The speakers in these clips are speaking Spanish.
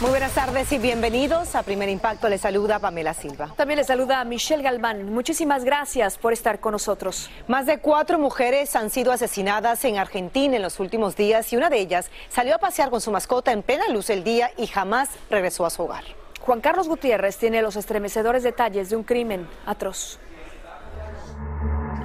Muy buenas tardes y bienvenidos a Primer Impacto. Les saluda Pamela Silva. También les saluda Michelle Galván. Muchísimas gracias por estar con nosotros. Más de cuatro mujeres han sido asesinadas en Argentina en los últimos días y una de ellas salió a pasear con su mascota en plena luz del día y jamás regresó a su hogar. Juan Carlos Gutiérrez tiene los estremecedores detalles de un crimen atroz.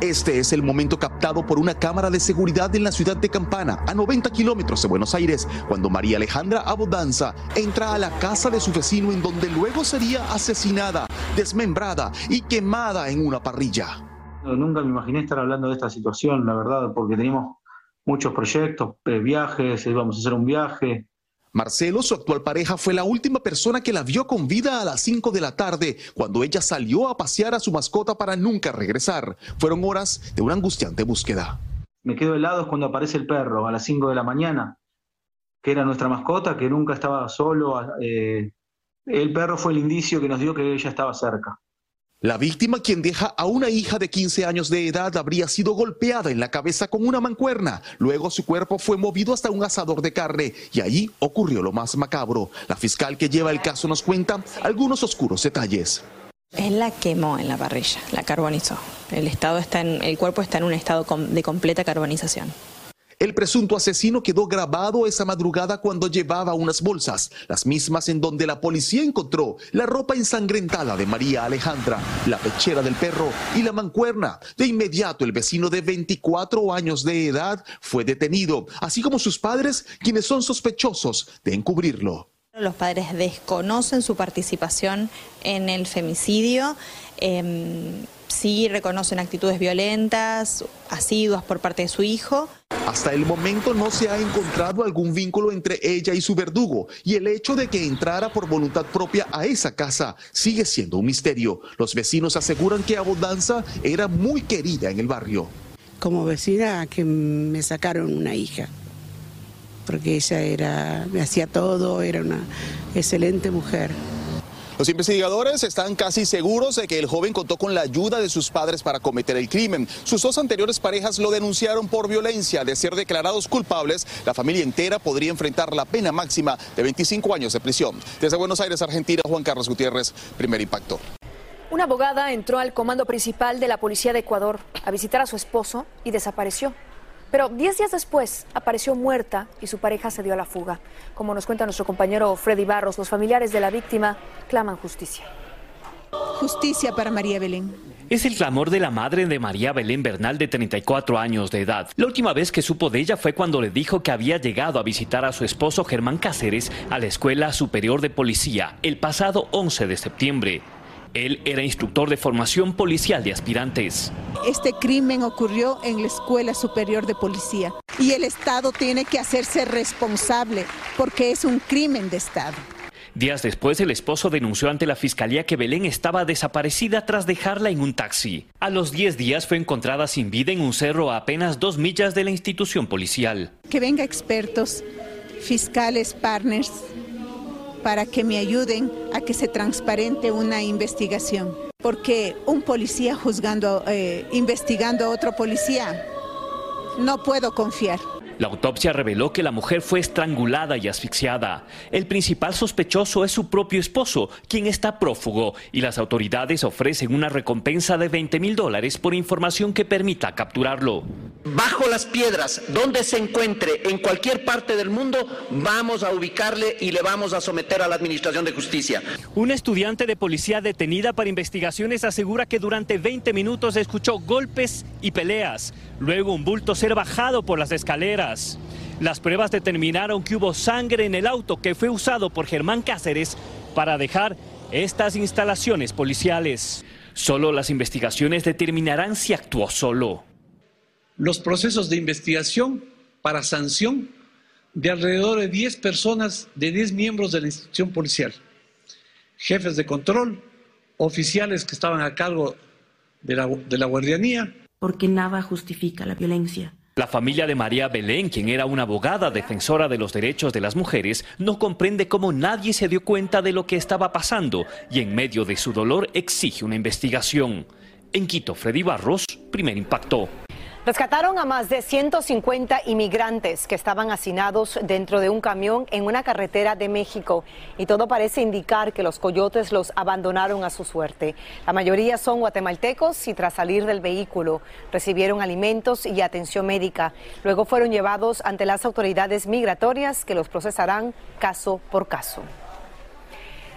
Este es el momento captado por una cámara de seguridad en la ciudad de Campana, a 90 kilómetros de Buenos Aires, cuando María Alejandra Abodanza entra a la casa de su vecino en donde luego sería asesinada, desmembrada y quemada en una parrilla. Nunca me imaginé estar hablando de esta situación, la verdad, porque teníamos muchos proyectos, eh, viajes, íbamos a hacer un viaje, Marcelo, su actual pareja, fue la última persona que la vio con vida a las 5 de la tarde, cuando ella salió a pasear a su mascota para nunca regresar. Fueron horas de una angustiante búsqueda. Me quedo helado cuando aparece el perro a las 5 de la mañana, que era nuestra mascota, que nunca estaba solo. eh, el perro fue el indicio que nos dio que ella estaba cerca. La víctima, quien deja a una hija de 15 años de edad, habría sido golpeada en la cabeza con una mancuerna. Luego su cuerpo fue movido hasta un asador de carne y ahí ocurrió lo más macabro. La fiscal que lleva el caso nos cuenta algunos oscuros detalles. Él la quemó en la parrilla, la carbonizó. El, estado está el cuerpo está en un estado de completa carbonización. El presunto asesino quedó grabado esa madrugada cuando llevaba unas bolsas, las mismas en donde la policía encontró la ropa ensangrentada de María Alejandra, la pechera del perro y la mancuerna. De inmediato el vecino de 24 años de edad fue detenido, así como sus padres, quienes son sospechosos de encubrirlo. Los padres desconocen su participación en el femicidio, em, sí reconocen actitudes violentas, asiduas por parte de su hijo. Hasta el momento no se ha encontrado algún vínculo entre ella y su verdugo y el hecho de que entrara por voluntad propia a esa casa sigue siendo un misterio. Los vecinos aseguran que Abundanza era muy querida en el barrio. como vecina que me sacaron una hija, porque ella era, me hacía todo, era una excelente mujer. Los investigadores están casi seguros de que el joven contó con la ayuda de sus padres para cometer el crimen. Sus dos anteriores parejas lo denunciaron por violencia. De ser declarados culpables, la familia entera podría enfrentar la pena máxima de 25 años de prisión. Desde Buenos Aires, Argentina, Juan Carlos Gutiérrez, primer impacto. Una abogada entró al comando principal de la Policía de Ecuador a visitar a su esposo y desapareció. Pero 10 días después apareció muerta y su pareja se dio a la fuga. Como nos cuenta nuestro compañero Freddy Barros, los familiares de la víctima claman justicia. Justicia para María Belén. Es el clamor de la madre de María Belén Bernal de 34 años de edad. La última vez que supo de ella fue cuando le dijo que había llegado a visitar a su esposo Germán Cáceres a la Escuela Superior de Policía el pasado 11 de septiembre. Él era instructor de formación policial de aspirantes. Este crimen ocurrió en la Escuela Superior de Policía y el Estado tiene que hacerse responsable porque es un crimen de Estado. Días después, el esposo denunció ante la fiscalía que Belén estaba desaparecida tras dejarla en un taxi. A los 10 días fue encontrada sin vida en un cerro a apenas dos millas de la institución policial. Que venga expertos, fiscales, partners, para que me ayuden a que se transparente una investigación. Porque un policía juzgando, eh, investigando a otro policía, no puedo confiar. La autopsia reveló que la mujer fue estrangulada y asfixiada. El principal sospechoso es su propio esposo, quien está prófugo, y las autoridades ofrecen una recompensa de 20 mil dólares por información que permita capturarlo. Bajo las piedras, donde se encuentre, en cualquier parte del mundo, vamos a ubicarle y le vamos a someter a la Administración de Justicia. Un estudiante de policía detenida para investigaciones asegura que durante 20 minutos escuchó golpes y peleas. Luego un bulto ser bajado por las escaleras. Las pruebas determinaron que hubo sangre en el auto que fue usado por Germán Cáceres para dejar estas instalaciones policiales. Solo las investigaciones determinarán si actuó solo. Los procesos de investigación para sanción de alrededor de 10 personas, de 10 miembros de la institución policial, jefes de control, oficiales que estaban a cargo de la, de la guardianía, porque nada justifica la violencia. La familia de María Belén, quien era una abogada defensora de los derechos de las mujeres, no comprende cómo nadie se dio cuenta de lo que estaba pasando y en medio de su dolor exige una investigación. En Quito, Freddy Barros, primer impacto. Rescataron a más de 150 inmigrantes que estaban hacinados dentro de un camión en una carretera de México y todo parece indicar que los coyotes los abandonaron a su suerte. La mayoría son guatemaltecos y tras salir del vehículo recibieron alimentos y atención médica. Luego fueron llevados ante las autoridades migratorias que los procesarán caso por caso.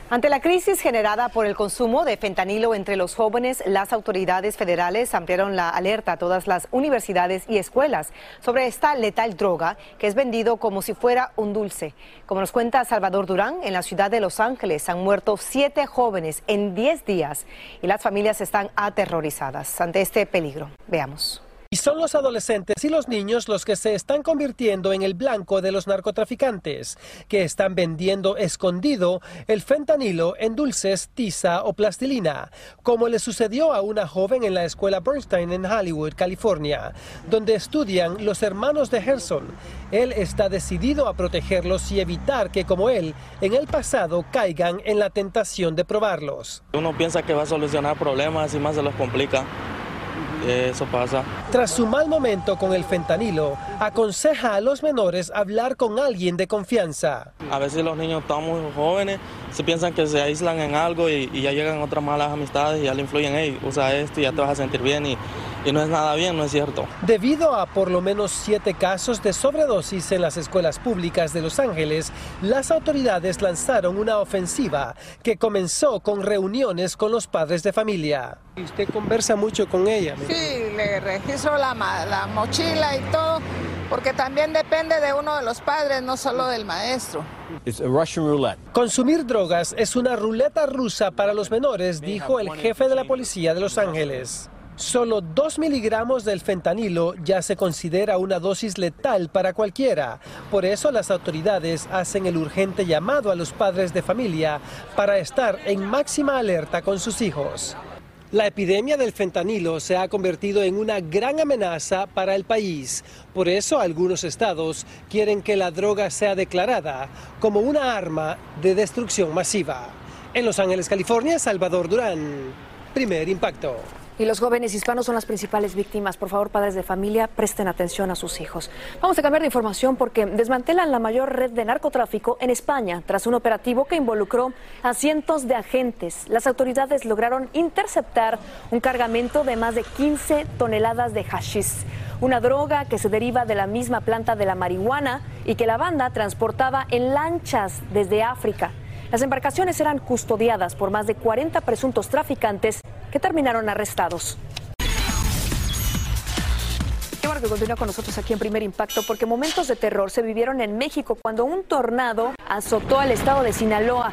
Ante la crisis generada por el consumo de fentanilo entre los jóvenes, las autoridades federales ampliaron la alerta a todas las universidades y escuelas sobre esta letal droga que es vendido como si fuera un dulce. Como nos cuenta Salvador Durán, en la ciudad de Los Ángeles han muerto siete jóvenes en diez días y las familias están aterrorizadas ante este peligro. Veamos. Y son los adolescentes y los niños los que se están convirtiendo en el blanco de los narcotraficantes, que están vendiendo escondido el fentanilo en dulces, tiza o plastilina, como le sucedió a una joven en la escuela Bernstein en Hollywood, California, donde estudian los hermanos de Gerson. Él está decidido a protegerlos y evitar que, como él, en el pasado caigan en la tentación de probarlos. Uno piensa que va a solucionar problemas y más se los complica. Eso pasa. Tras su mal momento con el fentanilo, aconseja a los menores hablar con alguien de confianza. A veces los niños están muy jóvenes, se piensan que se aíslan en algo y, ya llegan otras malas amistades y ya le influyen, hey, usa esto y ya te vas a sentir bien y, y no es nada bien, no es cierto. Debido a por lo menos siete casos de sobredosis en las escuelas públicas de Los Ángeles, las autoridades lanzaron una ofensiva que comenzó con reuniones con los padres de familia. Usted conversa mucho con ella. Sí, le registro la, la mochila y todo, porque también depende de uno de los padres, no solo del maestro. Consumir drogas es una ruleta rusa para los menores, dijo el jefe de la policía de Los Ángeles. Solo 2 miligramos del fentanilo ya se considera una dosis letal para cualquiera. Por eso las autoridades hacen el urgente llamado a los padres de familia para estar en máxima alerta con sus hijos. La epidemia del fentanilo se ha convertido en una gran amenaza para el país. Por eso algunos estados quieren que la droga sea declarada como una arma de destrucción masiva. En Los Ángeles, California, Salvador Durán. Primer impacto. Y los jóvenes hispanos son las principales víctimas. Por favor, padres de familia, presten atención a sus hijos. Vamos a cambiar de información porque desmantelan la mayor red de narcotráfico en España tras un operativo que involucró a cientos de agentes. Las autoridades lograron interceptar un cargamento de más de 15 toneladas de hashish, una droga que se deriva de la misma planta de la marihuana y que la banda transportaba en lanchas desde África. Las embarcaciones eran custodiadas por más de 40 presuntos traficantes que terminaron arrestados. Qué bueno que continúa con nosotros aquí en Primer Impacto porque momentos de terror se vivieron en México cuando un tornado azotó al estado de Sinaloa.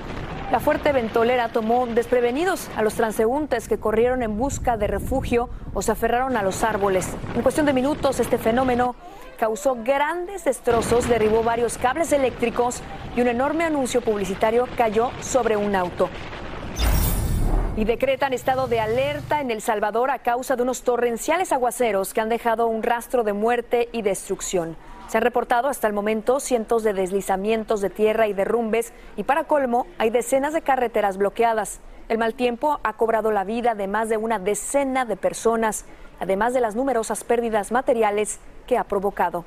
La fuerte ventolera tomó desprevenidos a los transeúntes que corrieron en busca de refugio o se aferraron a los árboles. En cuestión de minutos, este fenómeno causó grandes destrozos, derribó varios cables eléctricos y un enorme anuncio publicitario cayó sobre un auto. Y decretan estado de alerta en El Salvador a causa de unos torrenciales aguaceros que han dejado un rastro de muerte y destrucción. Se han reportado hasta el momento cientos de deslizamientos de tierra y derrumbes y para colmo hay decenas de carreteras bloqueadas. El mal tiempo ha cobrado la vida de más de una decena de personas, además de las numerosas pérdidas materiales que ha provocado.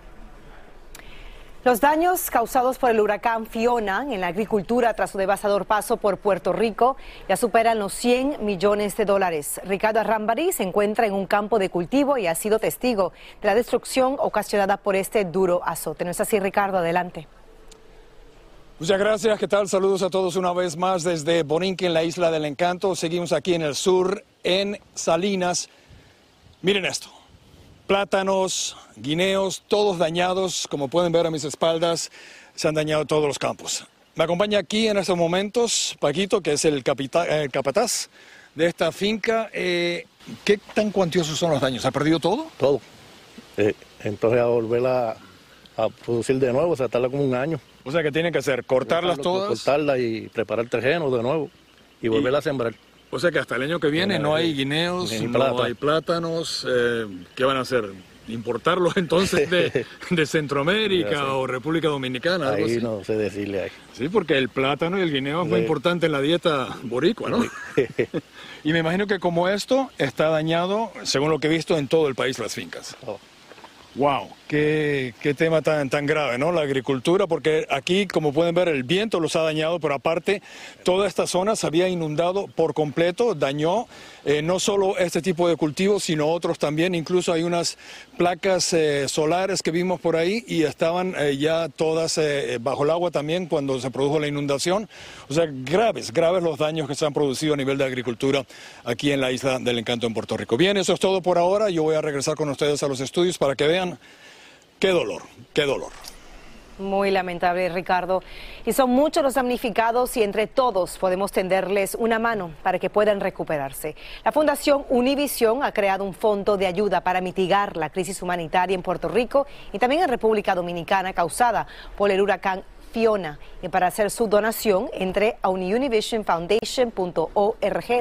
Los daños causados por el huracán Fiona en la agricultura tras su devastador paso por Puerto Rico ya superan los 100 millones de dólares. Ricardo Arrambari se encuentra en un campo de cultivo y ha sido testigo de la destrucción ocasionada por este duro azote. ¿No es así, Ricardo? Adelante. Muchas gracias, ¿qué tal? Saludos a todos una vez más desde Borinque, en la Isla del Encanto. Seguimos aquí en el sur, en Salinas. Miren esto plátanos, guineos, todos dañados, como pueden ver a mis espaldas, se han dañado todos los campos. Me acompaña aquí en estos momentos Paquito, que es el, capataz de esta finca. Eh, ¿Qué tan cuantiosos son los daños? ¿Ha perdido todo? Todo. Eh, entonces a volver a, producir de nuevo, se tarda como un año. O sea que tiene que hacer cortarlas todas. Cortarlas y preparar el terreno de nuevo y volverla a sembrar. O sea que hasta el año que viene no hay guineos, no hay plátanos. Eh, ¿Qué van a hacer? ¿Importarlos entonces de, Centroamérica o República Dominicana? ahí no sé decirle ahí. Sí, porque el plátano y el guineo es muy importante en la dieta boricua, ¿no? y me imagino que como esto está dañado, según lo que he visto, en todo el país las fincas. Oh. Wow, qué, tema tan, tan grave, ¿no? La agricultura, porque aquí, como pueden ver, el viento los ha dañado, pero aparte, toda esta zona se había inundado por completo, dañó eh, no solo este tipo de cultivos, sino otros también. Incluso hay unas placas eh, solares que vimos por ahí y estaban eh, ya todas bajo el agua también cuando se produjo la inundación. O sea, graves, graves los daños que se han producido a nivel de agricultura aquí en la isla del Encanto en Puerto Rico. Bien, eso es todo por ahora. Yo voy a regresar con ustedes a los estudios para que vean qué dolor, qué dolor. Muy lamentable, Ricardo. Y son muchos los damnificados y entre todos podemos tenderles una mano para que puedan recuperarse. La Fundación Univision ha creado un fondo de ayuda para mitigar la crisis humanitaria en Puerto Rico y también en República Dominicana causada por el huracán Fiona. Y para hacer su donación, entre a univisionfoundation.org.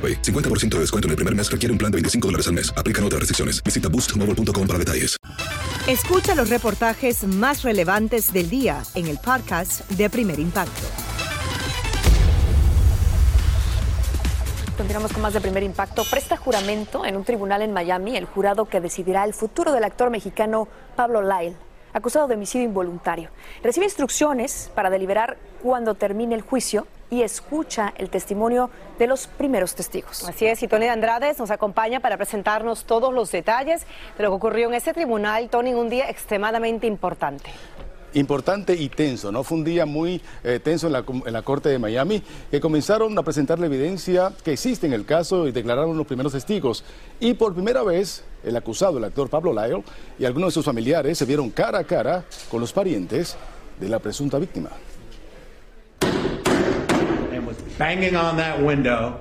50% de descuento en el primer mes requiere un plan de 25 dólares al mes. Aplican otras restricciones. Visita boostmobile.com para detalles. Escucha los reportajes más relevantes del día en el podcast de Primer Impacto. Continuamos con más de primer impacto. Presta juramento en un tribunal en Miami el jurado que decidirá el futuro del actor mexicano Pablo Lyle acusado de homicidio involuntario. Recibe instrucciones para deliberar cuando termine el juicio y escucha el testimonio de los primeros testigos. Así es, y Tony Andrades nos acompaña para presentarnos todos los detalles de lo que ocurrió en este tribunal, Tony, en un día extremadamente importante. importante y tenso, ¿no? Fue un día muy eh, tenso en la, en la, Corte de Miami, que comenzaron a presentar la evidencia que existe en el caso y declararon los primeros testigos. Y por primera vez, el acusado, el actor Pablo Lyle, y algunos de sus familiares se vieron cara a cara con los parientes de la presunta víctima.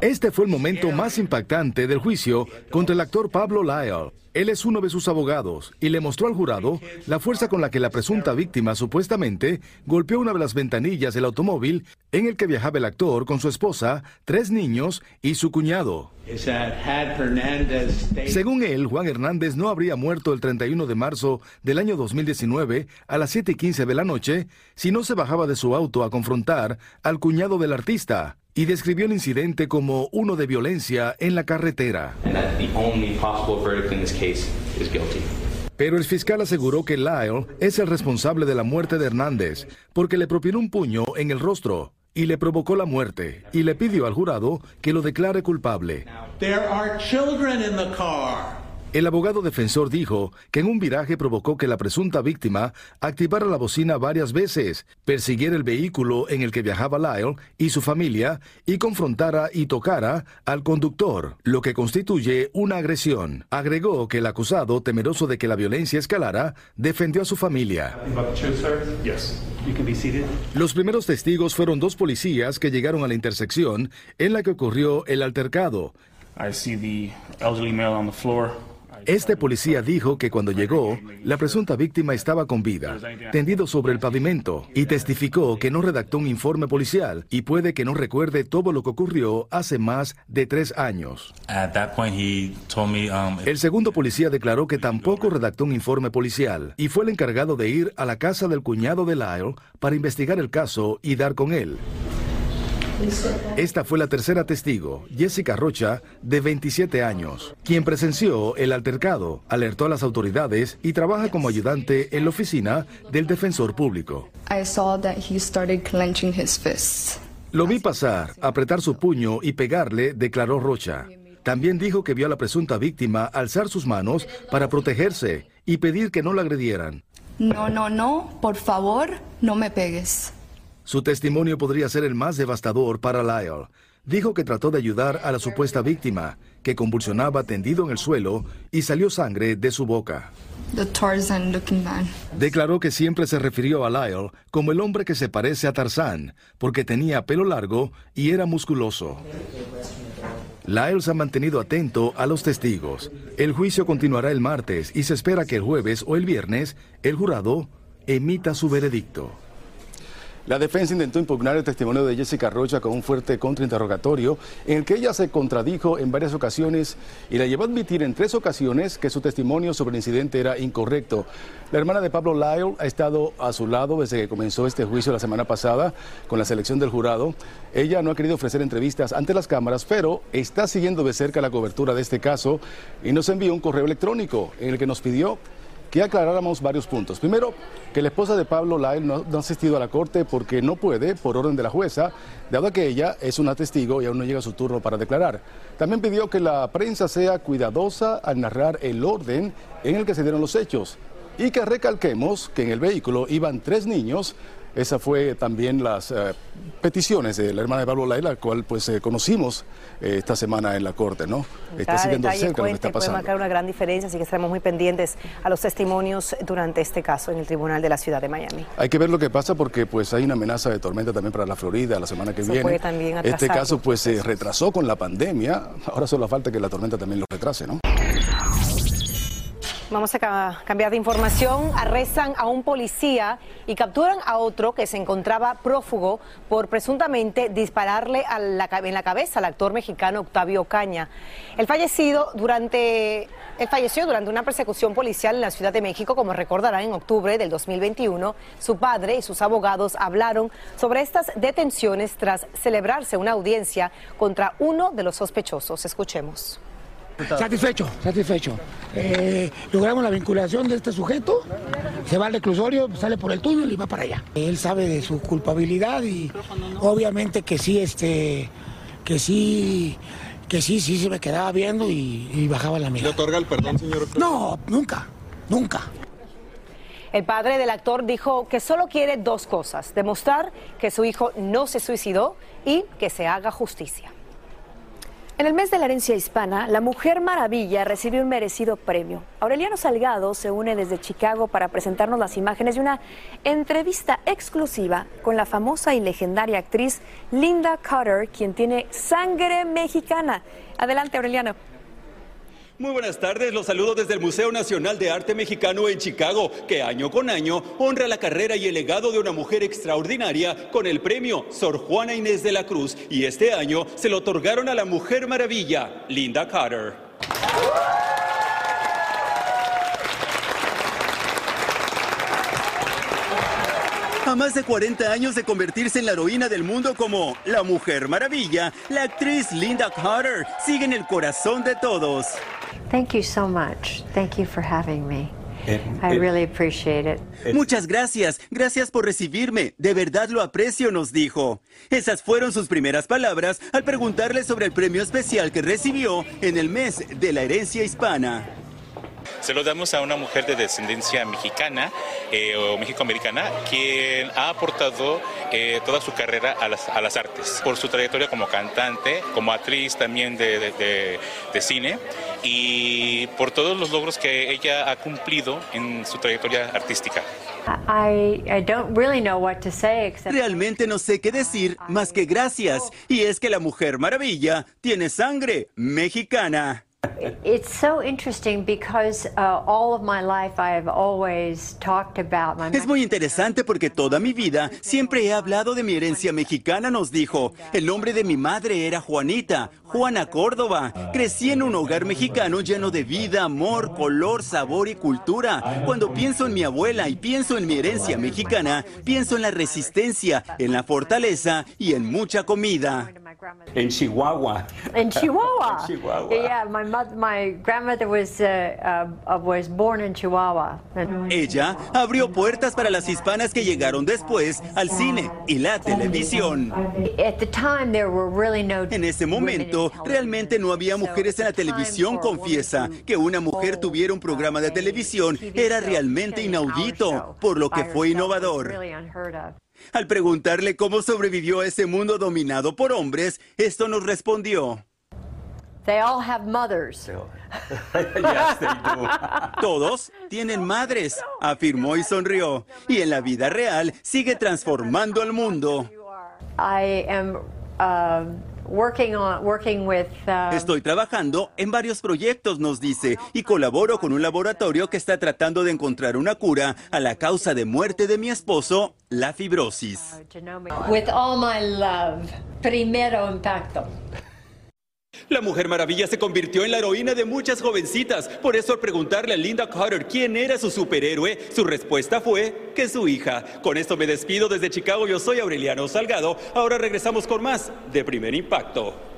Este fue el momento más impactante del juicio contra el actor Pablo Lyle. Él es uno de sus abogados y le mostró al jurado la fuerza con la que la presunta víctima supuestamente golpeó una de las ventanillas del automóvil en el que viajaba el actor con su esposa, tres niños y su cuñado. Según él, Juan Hernández no habría muerto el 31 de marzo del año 2019 a las 7 y 15 de la noche si no se bajaba de su auto a confrontar al cuñado del artista y describió el incidente como uno de violencia en la carretera. Pero el fiscal aseguró que Lyle es el responsable de la muerte de Hernández porque le propinó un puño en el rostro y le provocó la muerte y le pidió al jurado que lo declare culpable. El abogado defensor dijo que en un viraje provocó que la presunta víctima activara la bocina varias veces, persiguiera el vehículo en el que viajaba Lyle y su familia y confrontara y tocara al conductor, lo que constituye una agresión. Agregó que el acusado, temeroso de que la violencia escalara, defendió a su familia. Los primeros testigos fueron dos policías que llegaron a la intersección en la que ocurrió el altercado. Este policía dijo que cuando llegó, la presunta víctima estaba con vida, tendido sobre el pavimento, y testificó que no redactó un informe policial y puede que no recuerde todo lo que ocurrió hace más de tres años. El segundo policía declaró que tampoco redactó un informe policial y fue el encargado de ir a la casa del cuñado de Lyle para investigar el caso y dar con él. Esta fue la tercera testigo, Jessica Rocha, de 27 años, quien presenció el altercado, alertó a las autoridades y trabaja como ayudante en la oficina del defensor público. Lo vi pasar, apretar su puño y pegarle, declaró Rocha. También dijo que vio a la presunta víctima alzar sus manos para protegerse y pedir que no la agredieran. No, no, no, por favor, no me pegues. Su testimonio podría ser el más devastador para Lyle. Dijo que trató de ayudar a la supuesta víctima, que convulsionaba tendido en el suelo y salió sangre de su boca. Declaró que siempre se refirió a Lyle como el hombre que se parece a Tarzán, porque tenía pelo largo y era musculoso. Lyle se ha mantenido atento a los testigos. El juicio continuará el martes y se espera que el jueves o el viernes el jurado emita su veredicto. La defensa intentó impugnar el testimonio de Jessica Rocha con un fuerte contrainterrogatorio en el que ella se contradijo en varias ocasiones y la llevó a admitir en tres ocasiones que su testimonio sobre el incidente era incorrecto. La hermana de Pablo Lyle ha estado a su lado desde que comenzó este juicio la semana pasada con la selección del jurado. Ella no ha querido ofrecer entrevistas ante las cámaras, pero está siguiendo de cerca la cobertura de este caso y nos envió un correo electrónico en el que nos pidió que aclaráramos varios puntos. Primero, que la esposa de Pablo Lyle no, ha asistido a la corte porque no puede, por orden de la jueza, dado que ella es una testigo y aún no llega su turno para declarar. También pidió que la prensa sea cuidadosa al narrar el orden en el que se dieron los hechos y que recalquemos que en el vehículo iban tres niños esa fue también las eh, peticiones de la hermana de Pablo Laila, la cual pues eh, conocimos eh, esta semana en la corte, ¿no? Está siguiendo cerca lo que está pasando. Puede marcar una gran diferencia, así que estaremos muy pendientes a los testimonios durante este caso en el Tribunal de la Ciudad de Miami. Hay que ver lo que pasa porque pues hay una amenaza de tormenta también para la Florida la semana que viene. este caso pues se retrasó con la pandemia, ahora solo falta que la tormenta también lo retrase, ¿no? Vamos a cambiar de información. Arrestan a un policía y capturan a otro que se encontraba prófugo por presuntamente dispararle en la cabeza al actor mexicano Octavio Caña. El fallecido durante él falleció durante una persecución policial en la Ciudad de México, como recordarán, en octubre del 2021. Su padre y sus abogados hablaron sobre estas detenciones tras celebrarse una audiencia contra uno de los sospechosos. Escuchemos. Satisfecho, satisfecho. Eh, logramos la vinculación de este sujeto, se va al reclusorio, sale por el túnel y va para allá. Él sabe de su culpabilidad y obviamente que sí, este, que sí, que sí, sí se me quedaba viendo y, bajaba la mirada. ¿Le otorga el perdón, señor? No, nunca, nunca. El padre del actor dijo que solo quiere dos cosas, demostrar que su hijo no se suicidó y que se haga justicia. En el mes de la herencia hispana, la Mujer Maravilla recibió un merecido premio. Aureliano Salgado se une desde Chicago para presentarnos las imágenes de una entrevista exclusiva con la famosa y legendaria actriz Linda Carter, quien tiene sangre mexicana. Adelante, Aureliano. Muy buenas tardes, los saludo desde el Museo Nacional de Arte Mexicano en Chicago, que año con año honra la carrera y el legado de una mujer extraordinaria con el premio Sor Juana Inés de la Cruz. Y este año se lo otorgaron a la Mujer Maravilla, Linda Carter. A más de 40 años de convertirse en la heroína del mundo como la Mujer Maravilla, la actriz Linda Carter sigue en el corazón de todos. Thank you so much. Thank you for having me. I really appreciate it. Muchas gracias, gracias por recibirme. De verdad lo aprecio, nos dijo. Esas fueron sus primeras palabras al preguntarle sobre el premio especial que recibió en el mes de la herencia hispana. Se lo damos a una mujer de descendencia mexicana eh, o mexicoamericana quien ha aportado eh, toda su carrera a las, a las, artes, por su trayectoria como cantante, como actriz también de, de, de, cine y por todos los logros que ella ha cumplido en su trayectoria artística. I, I don't really know what to say except... Realmente no sé qué decir más que gracias. Y es que la Mujer Maravilla tiene sangre mexicana. It's so interesting because all of my life I have always talked about my Es muy interesante porque toda mi vida siempre he hablado de mi herencia mexicana, nos dijo. El nombre de mi madre era Juanita, Juana Córdoba. Crecí en un hogar mexicano lleno de vida, amor, color, sabor y cultura. Cuando pienso en mi abuela y pienso en mi herencia mexicana, pienso en la resistencia, en la fortaleza y en mucha comida. En Chihuahua. In Chihuahua. En Chihuahua. Yeah, my mother, my grandmother was uh, uh, was born in Chihuahua. Ella abrió puertas para las hispanas que llegaron después al cine y la televisión. At the time there were really no En ese momento, realmente no había mujeres en la televisión, confiesa. Que una mujer tuviera un programa de televisión era realmente inaudito, por lo que fue innovador. Al preguntarle cómo sobrevivió a ese mundo dominado por hombres, esto nos respondió. They all have mothers. yes, they do. Todos tienen madres, afirmó y sonrió. Y en la vida real sigue transformando al mundo. I am uh, working on working with uh, Estoy trabajando en varios proyectos, nos dice, y colaboro con un laboratorio que está tratando de encontrar una cura a la causa de muerte de mi esposo, la fibrosis. with all my love. Primero impacto. La Mujer Maravilla se convirtió en la heroína de muchas jovencitas. Por eso al preguntarle a Linda Carter quién era su superhéroe, su respuesta fue que su hija. Con esto me despido desde Chicago. Yo soy Aureliano Salgado. Ahora regresamos con más de Primer Impacto.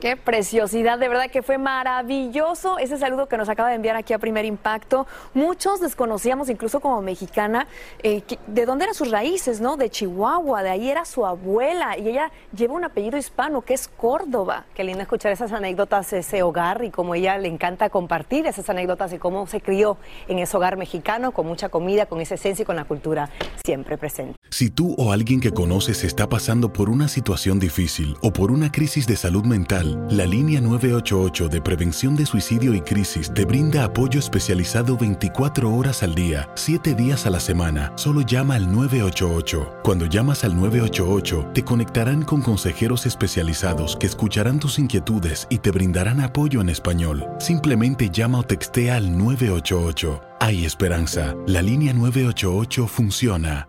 Qué preciosidad, de verdad que fue maravilloso ese saludo que nos acaba de enviar aquí a Primer Impacto. Muchos desconocíamos, incluso como mexicana, eh, de dónde eran sus raíces, ¿no? De Chihuahua, de ahí era su abuela y ella lleva un apellido hispano que es Córdoba. Qué lindo escuchar esas anécdotas ese hogar y cómo ella le encanta compartir esas anécdotas de cómo se crió en ese hogar mexicano con mucha comida, con esa esencia y con la cultura siempre presente. Si tú o alguien que conoces está pasando por una situación difícil o por una crisis de salud mental, la línea 988 de prevención de suicidio y crisis te brinda apoyo especializado 24 horas al día, 7 días a la semana. Solo llama al 988. Cuando llamas al 988, te conectarán con consejeros especializados que escucharán tus inquietudes y te brindarán apoyo en español. Simplemente llama o textea al 988. Hay esperanza. La línea 988 funciona.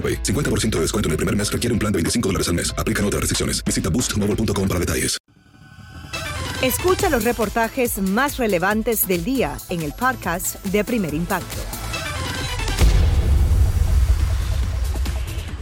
AroPay. 50% de descuento en el primer mes requiere un plan de 25 dólares al mes. Aplican otras restricciones. Visita boostmobile.com para detalles. Escucha los reportajes más relevantes del día en el podcast de Primer Impacto.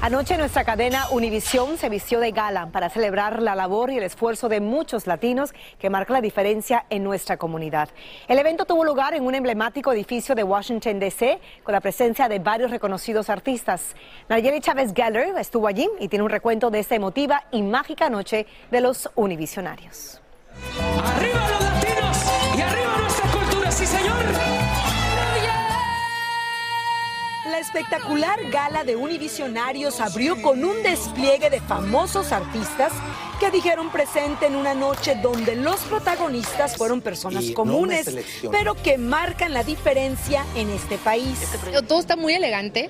Anoche nuestra cadena Univisión se vistió de gala para celebrar la labor y el esfuerzo de muchos latinos que marca la diferencia en nuestra comunidad. El evento tuvo lugar en un emblemático edificio de Washington, D.C., con la presencia de varios reconocidos artistas. Nayeli Chávez Geller estuvo allí y tiene un recuento de esta emotiva y mágica noche de los univisionarios. ¡Arriba La espectacular gala de Univisionarios abrió con un despliegue de famosos artistas que dijeron presente en una noche donde los protagonistas fueron personas comunes, pero que marcan la diferencia en este país. Todo está muy elegante.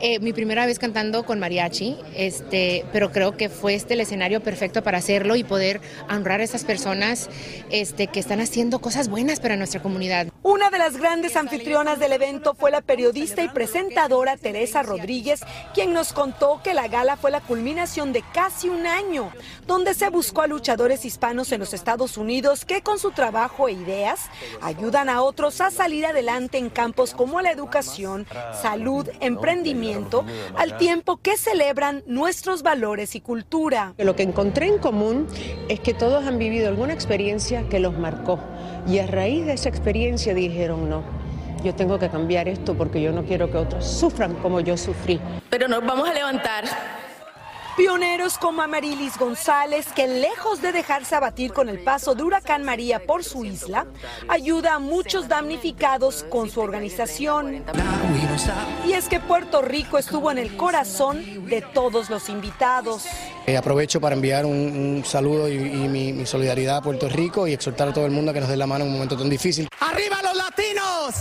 Eh, mi primera vez cantando con mariachi, este, pero creo que fue este el escenario perfecto para hacerlo y poder honrar a esas personas este, que están haciendo cosas buenas para nuestra comunidad. Una de las grandes anfitrionas del evento fue la periodista y presentadora Teresa Rodríguez, quien nos contó que la gala fue la culminación de casi un año, donde se buscó a luchadores hispanos en los Estados Unidos que con su trabajo e ideas ayudan a otros a salir adelante en campos como la educación, salud, emprendimiento, al tiempo que celebran nuestros valores y cultura. Lo que encontré en común es que todos han vivido alguna experiencia que los marcó y a raíz de esa experiencia dijeron no. Yo tengo que cambiar esto porque yo no quiero que otros sufran como yo sufrí. Pero nos vamos a levantar. Pioneros como Amarilis González, que lejos de dejarse abatir con el paso de Huracán María por su isla, ayuda a muchos damnificados con su organización. Y es que Puerto Rico estuvo en el corazón de todos los invitados. Eh, aprovecho para enviar un, un saludo y, y mi, mi solidaridad a Puerto Rico y exhortar a todo el mundo a que nos dé la mano en un momento tan difícil. ¡Arriba los latinos!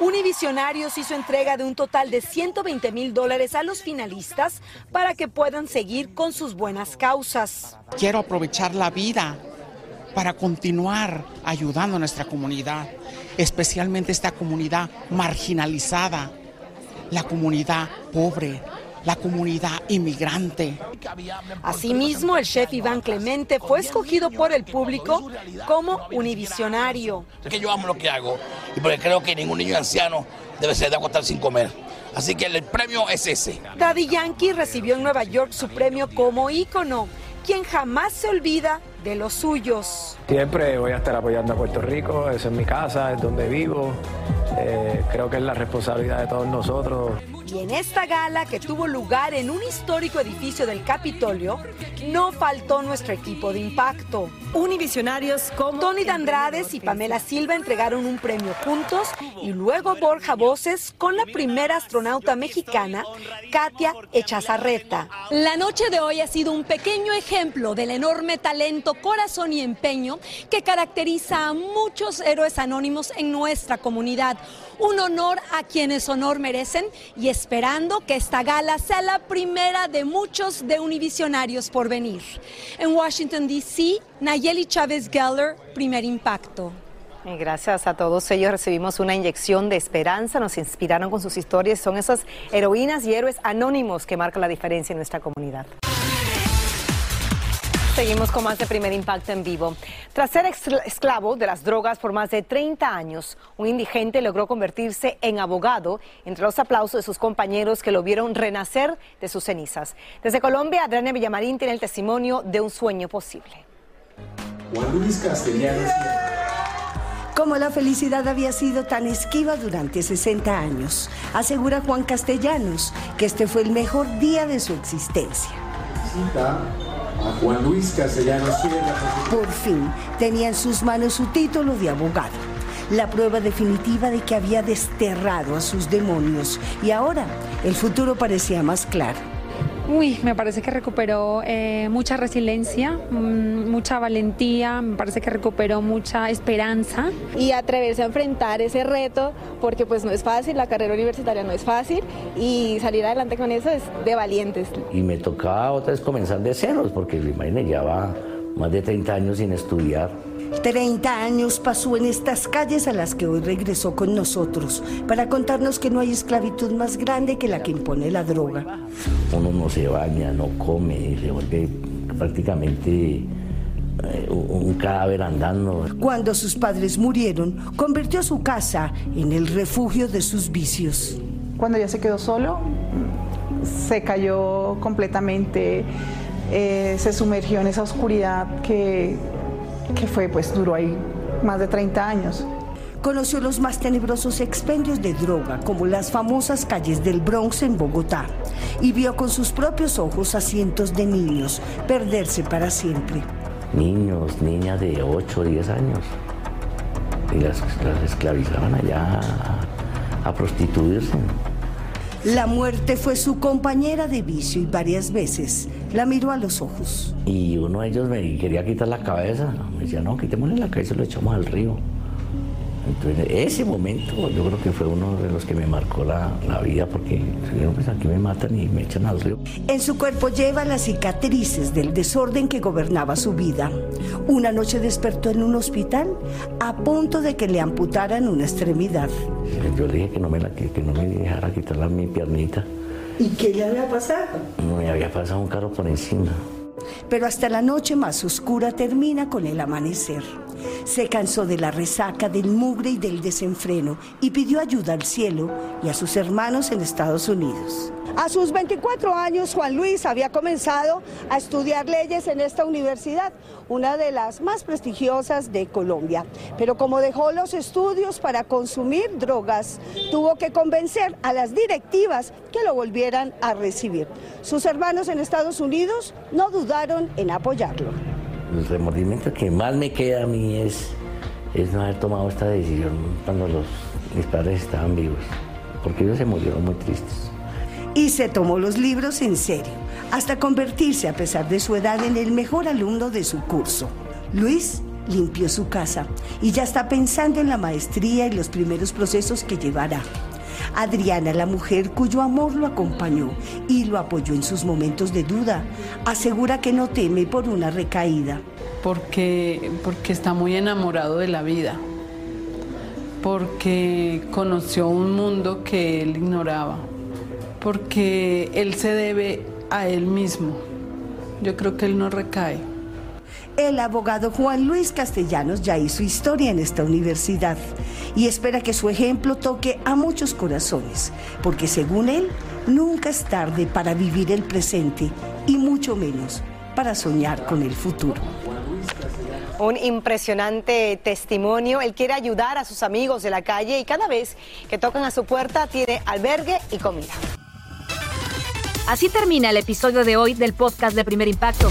Univisionarios hizo entrega de un total de 120 mil dólares a los finalistas para que puedan seguir con sus buenas causas. Quiero aprovechar la vida para continuar ayudando a nuestra comunidad, especialmente esta comunidad marginalizada, la comunidad pobre, la comunidad inmigrante. Asimismo, el chef Iván Clemente fue escogido por el público como univisionario. Es que yo amo lo que hago y porque creo que ningún niño anciano debe ser de acostar sin comer. Así que el premio es ese. Daddy Yankee recibió en Nueva York su premio como ícono, quien jamás se olvida de los suyos. Siempre voy a estar apoyando a Puerto Rico, eso es mi casa, es donde vivo. Eh, creo que es la responsabilidad de todos nosotros. Y en esta gala que tuvo lugar en un histórico edificio del Capitolio, no faltó nuestro equipo de impacto. Univisionarios como Tony Dandrades y Pamela Silva entregaron un premio juntos y luego Borja Voces con la primera astronauta mexicana, Katia Echazarreta. La noche de hoy ha sido un pequeño ejemplo del enorme talento, corazón y empeño que caracteriza a muchos héroes anónimos en nuestra comunidad. Un honor a quienes honor merecen y esperando que esta gala sea la primera de muchos de Univisionarios por venir. En Washington, D.C., Nayeli Chávez Geller, primer impacto. Gracias a todos ellos recibimos una inyección de esperanza, nos inspiraron con sus historias, son esas heroínas y héroes anónimos que marcan la diferencia en nuestra comunidad. Seguimos con más de Primer Impacto en vivo. Tras ser esclavo de las drogas por más de 30 años, un indigente logró convertirse en abogado entre los aplausos de sus compañeros que lo vieron renacer de sus cenizas. Desde Colombia, Adriana Villamarín tiene el testimonio de un sueño posible. Juan Luis Castellanos. Como la felicidad había sido tan esquiva durante 60 años, asegura Juan Castellanos que este fue el mejor día de su existencia. Cita a Juan Luis Castellanos Sierra. Por fin tenía en sus manos su título de abogado. la prueba definitiva de que había desterrado a sus demonios y ahora el futuro parecía más claro. Uy, me parece que recuperó eh, mucha resiliencia, mm, mucha valentía, me parece que recuperó mucha esperanza. Y atreverse a enfrentar ese reto, porque pues no es fácil, la carrera universitaria no es fácil, y salir adelante con eso es de valientes. Y me tocaba otra vez comenzar de ceros, porque imagínate, ya va más de 30 años sin estudiar 30 años pasó en estas calles a las que hoy regresó con nosotros para contarnos que no hay esclavitud más grande que la que impone la droga. Uno no se baña, no come, se vuelve prácticamente eh, un cadáver andando. Cuando sus padres murieron, convirtió su casa en el refugio de sus vicios. Cuando ya se quedó solo, se cayó completamente, eh, se sumergió en esa oscuridad que que fue, pues duró ahí más de 30 años. Conoció los más tenebrosos expendios de droga, como las famosas calles del Bronx en Bogotá, y vio con sus propios ojos a cientos de niños perderse para siempre. Niños, niñas de 8 o 10 años, y las, esclavizaban allá a prostituirse. La muerte fue su compañera de vicio y varias veces la miró a los ojos. Y uno de ellos me quería quitar la cabeza. Me decía, no, quitémosle la cabeza y lo echamos al río. Entonces, ese momento yo creo que fue uno de los que me marcó la, vida porque pues aquí me matan y me echan al río. En su cuerpo lleva las cicatrices del desorden que gobernaba su vida. Una noche despertó en un hospital a punto de que le amputaran una extremidad. Yo le dije que no me, la, que, no me dejara quitar mi piernita. ¿Y qué le había pasado? No, me había pasado un carro por encima. Pero hasta la noche más oscura termina con el amanecer. Se cansó de la resaca, del mugre y del desenfreno y pidió ayuda al cielo y a sus hermanos en Estados Unidos. A sus 24 años, Juan Luis había comenzado a estudiar leyes en esta universidad, una de las más prestigiosas de Colombia. Pero como dejó los estudios para consumir drogas, tuvo que convencer a las directivas que lo volvieran a recibir. Sus hermanos en Estados Unidos no dudaron en apoyarlo el remordimiento que más me queda a mí es, es no haber tomado esta decisión cuando los, mis padres estaban vivos, porque ellos se murieron muy tristes. Y se tomó los libros en serio, hasta convertirse, a pesar de su edad, en el mejor alumno de su curso. Luis limpió su casa y ya está pensando en la maestría y los primeros procesos que llevará. Adriana, la mujer cuyo amor lo acompañó y lo apoyó en sus momentos de duda, asegura que no teme por una recaída. Porque, porque está muy enamorado de la vida, porque conoció un mundo que él ignoraba, porque él se debe a él mismo. Yo creo que él no recae. El abogado Juan Luis Castellanos ya hizo historia en esta universidad y espera que su ejemplo toque a muchos corazones, porque según él, nunca es tarde para vivir el presente y mucho menos para soñar con el futuro. Un impresionante testimonio. Él quiere ayudar a sus amigos de la calle y cada vez que tocan a su puerta tiene albergue y comida. Así termina el episodio de hoy del podcast de Primer Impacto.